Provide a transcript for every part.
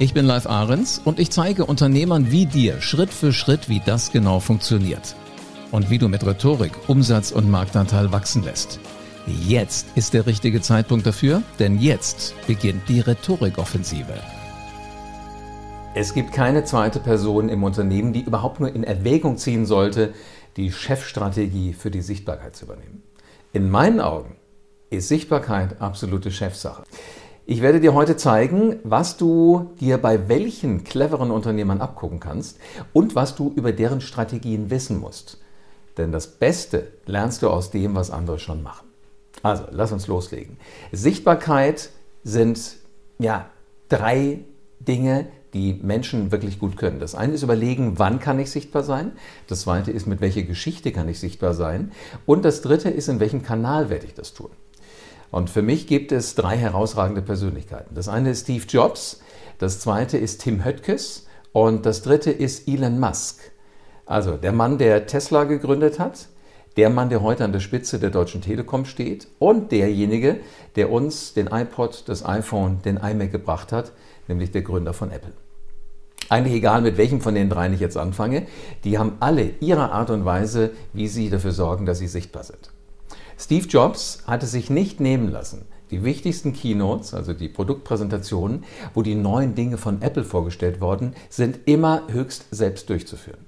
Ich bin Live Ahrens und ich zeige Unternehmern wie dir Schritt für Schritt, wie das genau funktioniert. Und wie du mit Rhetorik Umsatz und Marktanteil wachsen lässt. Jetzt ist der richtige Zeitpunkt dafür, denn jetzt beginnt die Rhetorikoffensive. Es gibt keine zweite Person im Unternehmen, die überhaupt nur in Erwägung ziehen sollte, die Chefstrategie für die Sichtbarkeit zu übernehmen. In meinen Augen ist Sichtbarkeit absolute Chefsache. Ich werde dir heute zeigen, was du dir bei welchen cleveren Unternehmern abgucken kannst und was du über deren Strategien wissen musst. Denn das Beste lernst du aus dem, was andere schon machen. Also, lass uns loslegen. Sichtbarkeit sind ja drei Dinge, die Menschen wirklich gut können. Das eine ist überlegen, wann kann ich sichtbar sein. Das zweite ist, mit welcher Geschichte kann ich sichtbar sein. Und das dritte ist, in welchem Kanal werde ich das tun. Und für mich gibt es drei herausragende Persönlichkeiten. Das eine ist Steve Jobs, das zweite ist Tim Höttges und das dritte ist Elon Musk. Also der Mann, der Tesla gegründet hat, der Mann, der heute an der Spitze der Deutschen Telekom steht und derjenige, der uns den iPod, das iPhone, den iMac gebracht hat, nämlich der Gründer von Apple. Eigentlich egal, mit welchem von den dreien ich jetzt anfange, die haben alle ihre Art und Weise, wie sie dafür sorgen, dass sie sichtbar sind. Steve Jobs hatte sich nicht nehmen lassen, die wichtigsten Keynotes, also die Produktpräsentationen, wo die neuen Dinge von Apple vorgestellt wurden, sind immer höchst selbst durchzuführen.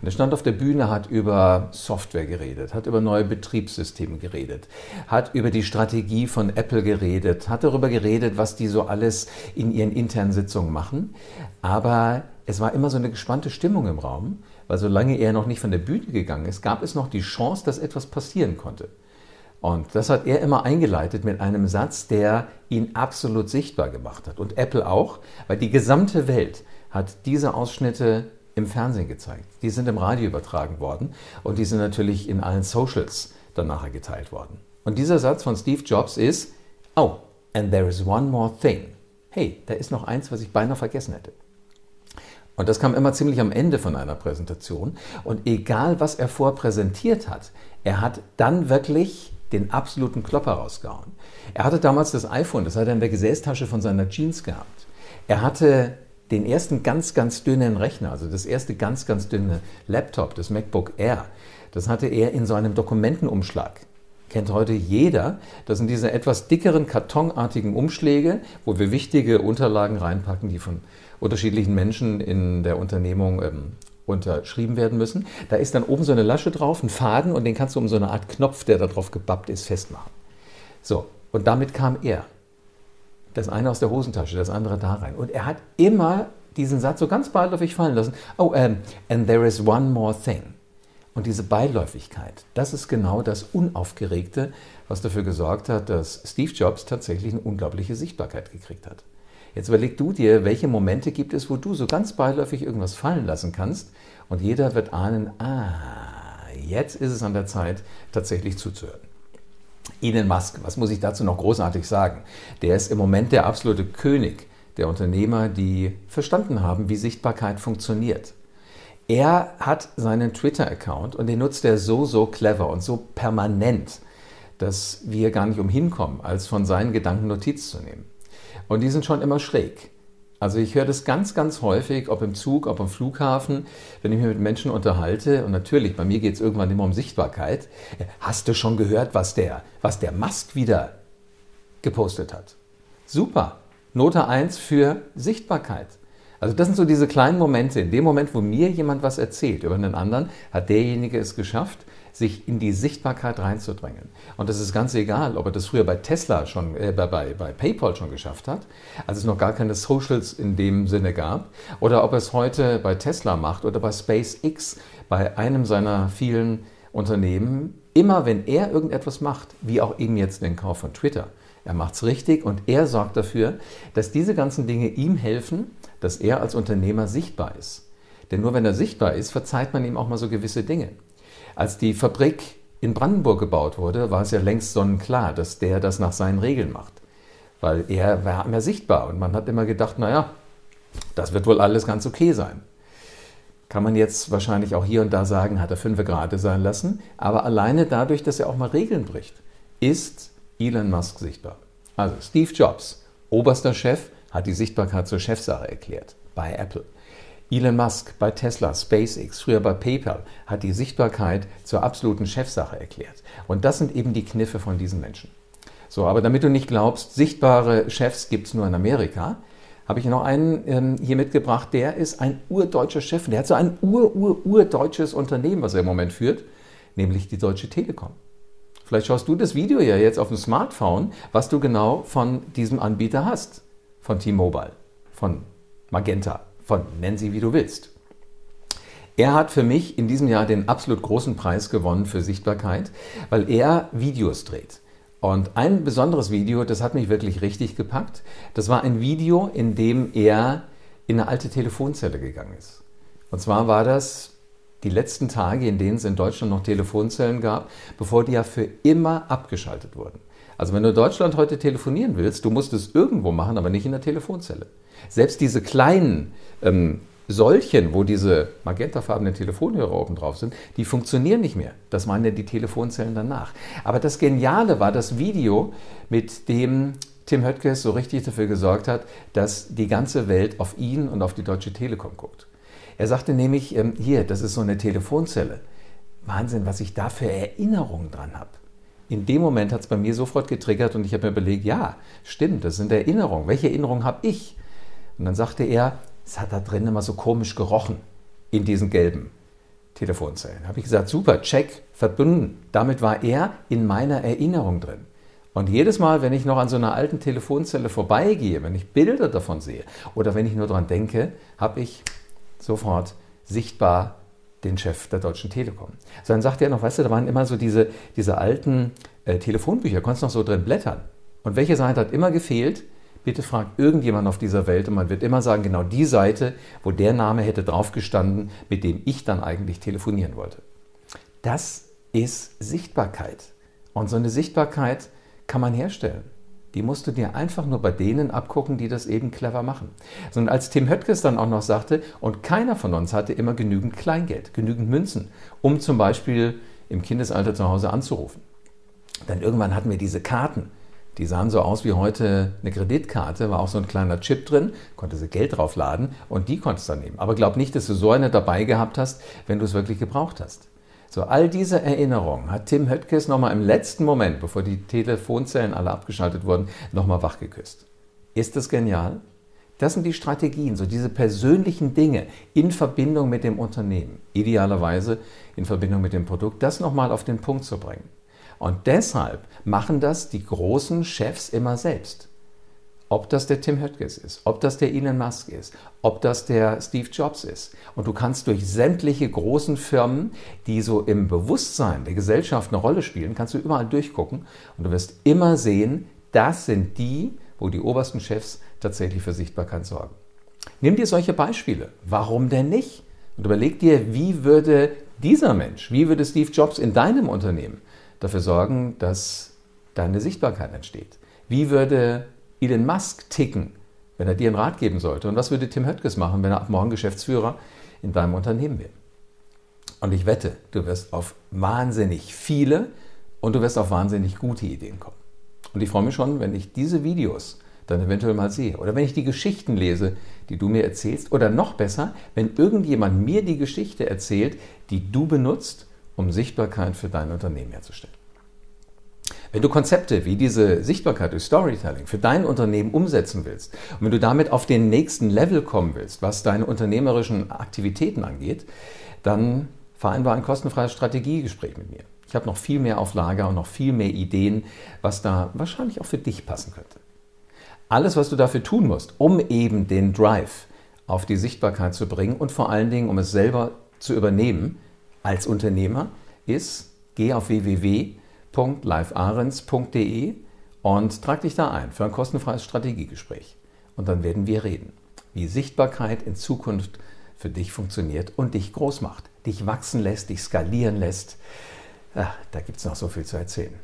Und er stand auf der Bühne, hat über Software geredet, hat über neue Betriebssysteme geredet, hat über die Strategie von Apple geredet, hat darüber geredet, was die so alles in ihren internen Sitzungen machen. Aber es war immer so eine gespannte Stimmung im Raum, weil solange er noch nicht von der Bühne gegangen ist, gab es noch die Chance, dass etwas passieren konnte. Und das hat er immer eingeleitet mit einem Satz, der ihn absolut sichtbar gemacht hat. Und Apple auch, weil die gesamte Welt hat diese Ausschnitte im Fernsehen gezeigt. Die sind im Radio übertragen worden und die sind natürlich in allen Socials dann nachher geteilt worden. Und dieser Satz von Steve Jobs ist, oh, and there is one more thing. Hey, da ist noch eins, was ich beinahe vergessen hätte. Und das kam immer ziemlich am Ende von einer Präsentation. Und egal, was er vorpräsentiert hat, er hat dann wirklich den absoluten Klopper rausgehauen. Er hatte damals das iPhone, das hat er in der Gesäßtasche von seiner Jeans gehabt. Er hatte den ersten ganz, ganz dünnen Rechner, also das erste ganz, ganz dünne Laptop, das MacBook Air, das hatte er in so einem Dokumentenumschlag. Kennt heute jeder. Das sind diese etwas dickeren, kartonartigen Umschläge, wo wir wichtige Unterlagen reinpacken, die von unterschiedlichen Menschen in der Unternehmung ähm, unterschrieben werden müssen. Da ist dann oben so eine Lasche drauf, ein Faden und den kannst du um so eine Art Knopf, der da drauf gebappt ist, festmachen. So, und damit kam er. Das eine aus der Hosentasche, das andere da rein. Und er hat immer diesen Satz so ganz beiläufig fallen lassen. Oh, um, and there is one more thing. Und diese Beiläufigkeit, das ist genau das Unaufgeregte, was dafür gesorgt hat, dass Steve Jobs tatsächlich eine unglaubliche Sichtbarkeit gekriegt hat. Jetzt überleg du dir, welche Momente gibt es, wo du so ganz beiläufig irgendwas fallen lassen kannst und jeder wird ahnen, ah, jetzt ist es an der Zeit, tatsächlich zuzuhören. Elon Musk, was muss ich dazu noch großartig sagen? Der ist im Moment der absolute König der Unternehmer, die verstanden haben, wie Sichtbarkeit funktioniert. Er hat seinen Twitter-Account und den nutzt er so, so clever und so permanent, dass wir gar nicht umhin kommen, als von seinen Gedanken Notiz zu nehmen. Und die sind schon immer schräg. Also ich höre das ganz, ganz häufig, ob im Zug, ob am Flughafen, wenn ich mich mit Menschen unterhalte. Und natürlich, bei mir geht es irgendwann immer um Sichtbarkeit. Hast du schon gehört, was der, was der Musk wieder gepostet hat? Super. Note 1 für Sichtbarkeit. Also das sind so diese kleinen Momente. In dem Moment, wo mir jemand was erzählt über einen anderen, hat derjenige es geschafft, sich in die Sichtbarkeit reinzudrängen. Und das ist ganz egal, ob er das früher bei Tesla schon, äh, bei, bei PayPal schon geschafft hat, als es noch gar keine Socials in dem Sinne gab, oder ob er es heute bei Tesla macht oder bei SpaceX, bei einem seiner vielen Unternehmen. Immer wenn er irgendetwas macht, wie auch eben jetzt den Kauf von Twitter, er macht es richtig und er sorgt dafür, dass diese ganzen Dinge ihm helfen, dass er als Unternehmer sichtbar ist. Denn nur wenn er sichtbar ist, verzeiht man ihm auch mal so gewisse Dinge. Als die Fabrik in Brandenburg gebaut wurde, war es ja längst sonnenklar, dass der das nach seinen Regeln macht. Weil er war immer sichtbar und man hat immer gedacht, naja, das wird wohl alles ganz okay sein. Kann man jetzt wahrscheinlich auch hier und da sagen, hat er fünf Grade sein lassen. Aber alleine dadurch, dass er auch mal Regeln bricht, ist Elon Musk sichtbar. Also Steve Jobs, oberster Chef, hat die Sichtbarkeit zur Chefsache erklärt bei Apple. Elon Musk bei Tesla, SpaceX, früher bei PayPal, hat die Sichtbarkeit zur absoluten Chefsache erklärt. Und das sind eben die Kniffe von diesen Menschen. So, aber damit du nicht glaubst, sichtbare Chefs gibt es nur in Amerika, habe ich noch einen ähm, hier mitgebracht, der ist ein urdeutscher Chef. Der hat so ein ur-ur-urdeutsches Unternehmen, was er im Moment führt, nämlich die Deutsche Telekom. Vielleicht schaust du das Video ja jetzt auf dem Smartphone, was du genau von diesem Anbieter hast. Von T-Mobile, von Magenta, von nenn sie wie du willst. Er hat für mich in diesem Jahr den absolut großen Preis gewonnen für Sichtbarkeit, weil er Videos dreht. Und ein besonderes Video, das hat mich wirklich richtig gepackt. Das war ein Video, in dem er in eine alte Telefonzelle gegangen ist. Und zwar war das die letzten Tage, in denen es in Deutschland noch Telefonzellen gab, bevor die ja für immer abgeschaltet wurden. Also wenn du in Deutschland heute telefonieren willst, du musst es irgendwo machen, aber nicht in der Telefonzelle. Selbst diese kleinen ähm, solchen, wo diese magentafarbenen Telefonhörer oben drauf sind, die funktionieren nicht mehr. Das waren ja die Telefonzellen danach. Aber das Geniale war das Video, mit dem Tim Höttges so richtig dafür gesorgt hat, dass die ganze Welt auf ihn und auf die Deutsche Telekom guckt. Er sagte nämlich, ähm, hier, das ist so eine Telefonzelle. Wahnsinn, was ich da für Erinnerungen dran habe. In dem Moment hat es bei mir sofort getriggert und ich habe mir überlegt, ja, stimmt, das sind Erinnerungen. Welche Erinnerungen habe ich? Und dann sagte er, es hat da drin immer so komisch gerochen in diesen gelben Telefonzellen. Habe ich gesagt, super, check, verbunden. Damit war er in meiner Erinnerung drin. Und jedes Mal, wenn ich noch an so einer alten Telefonzelle vorbeigehe, wenn ich Bilder davon sehe oder wenn ich nur daran denke, habe ich sofort sichtbar den Chef der Deutschen Telekom. So, dann sagt er noch, weißt du, da waren immer so diese, diese alten äh, Telefonbücher, konntest noch so drin blättern. Und welche Seite hat immer gefehlt? Bitte fragt irgendjemand auf dieser Welt und man wird immer sagen, genau die Seite, wo der Name hätte draufgestanden, mit dem ich dann eigentlich telefonieren wollte. Das ist Sichtbarkeit. Und so eine Sichtbarkeit kann man herstellen. Die musst du dir einfach nur bei denen abgucken, die das eben clever machen. Und als Tim Höttges dann auch noch sagte, und keiner von uns hatte immer genügend Kleingeld, genügend Münzen, um zum Beispiel im Kindesalter zu Hause anzurufen. Dann irgendwann hatten wir diese Karten, die sahen so aus wie heute eine Kreditkarte, war auch so ein kleiner Chip drin, konnte sie Geld draufladen und die konntest du dann nehmen. Aber glaub nicht, dass du so eine dabei gehabt hast, wenn du es wirklich gebraucht hast. So, all diese Erinnerungen hat Tim Höttges nochmal im letzten Moment, bevor die Telefonzellen alle abgeschaltet wurden, nochmal wachgeküsst. Ist das genial? Das sind die Strategien, so diese persönlichen Dinge in Verbindung mit dem Unternehmen, idealerweise in Verbindung mit dem Produkt, das nochmal auf den Punkt zu bringen. Und deshalb machen das die großen Chefs immer selbst. Ob das der Tim Höttges ist, ob das der Elon Musk ist, ob das der Steve Jobs ist. Und du kannst durch sämtliche großen Firmen, die so im Bewusstsein der Gesellschaft eine Rolle spielen, kannst du überall durchgucken und du wirst immer sehen, das sind die, wo die obersten Chefs tatsächlich für Sichtbarkeit sorgen. Nimm dir solche Beispiele. Warum denn nicht? Und überleg dir, wie würde dieser Mensch, wie würde Steve Jobs in deinem Unternehmen dafür sorgen, dass deine Sichtbarkeit entsteht? Wie würde Elon Musk ticken, wenn er dir einen Rat geben sollte? Und was würde Tim Höttges machen, wenn er ab morgen Geschäftsführer in deinem Unternehmen wäre? Und ich wette, du wirst auf wahnsinnig viele und du wirst auf wahnsinnig gute Ideen kommen. Und ich freue mich schon, wenn ich diese Videos dann eventuell mal sehe. Oder wenn ich die Geschichten lese, die du mir erzählst. Oder noch besser, wenn irgendjemand mir die Geschichte erzählt, die du benutzt, um Sichtbarkeit für dein Unternehmen herzustellen. Wenn du Konzepte wie diese Sichtbarkeit durch Storytelling für dein Unternehmen umsetzen willst und wenn du damit auf den nächsten Level kommen willst, was deine unternehmerischen Aktivitäten angeht, dann vereinbar ein kostenfreies Strategiegespräch mit mir. Ich habe noch viel mehr auf Lager und noch viel mehr Ideen, was da wahrscheinlich auch für dich passen könnte. Alles, was du dafür tun musst, um eben den Drive auf die Sichtbarkeit zu bringen und vor allen Dingen, um es selber zu übernehmen als Unternehmer, ist, geh auf www www.livearens.de und trag dich da ein für ein kostenfreies Strategiegespräch. Und dann werden wir reden, wie Sichtbarkeit in Zukunft für dich funktioniert und dich groß macht, dich wachsen lässt, dich skalieren lässt. Ja, da gibt es noch so viel zu erzählen.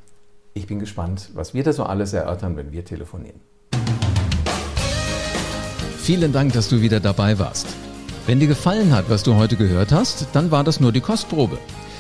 Ich bin gespannt, was wir da so alles erörtern, wenn wir telefonieren. Vielen Dank, dass du wieder dabei warst. Wenn dir gefallen hat, was du heute gehört hast, dann war das nur die Kostprobe.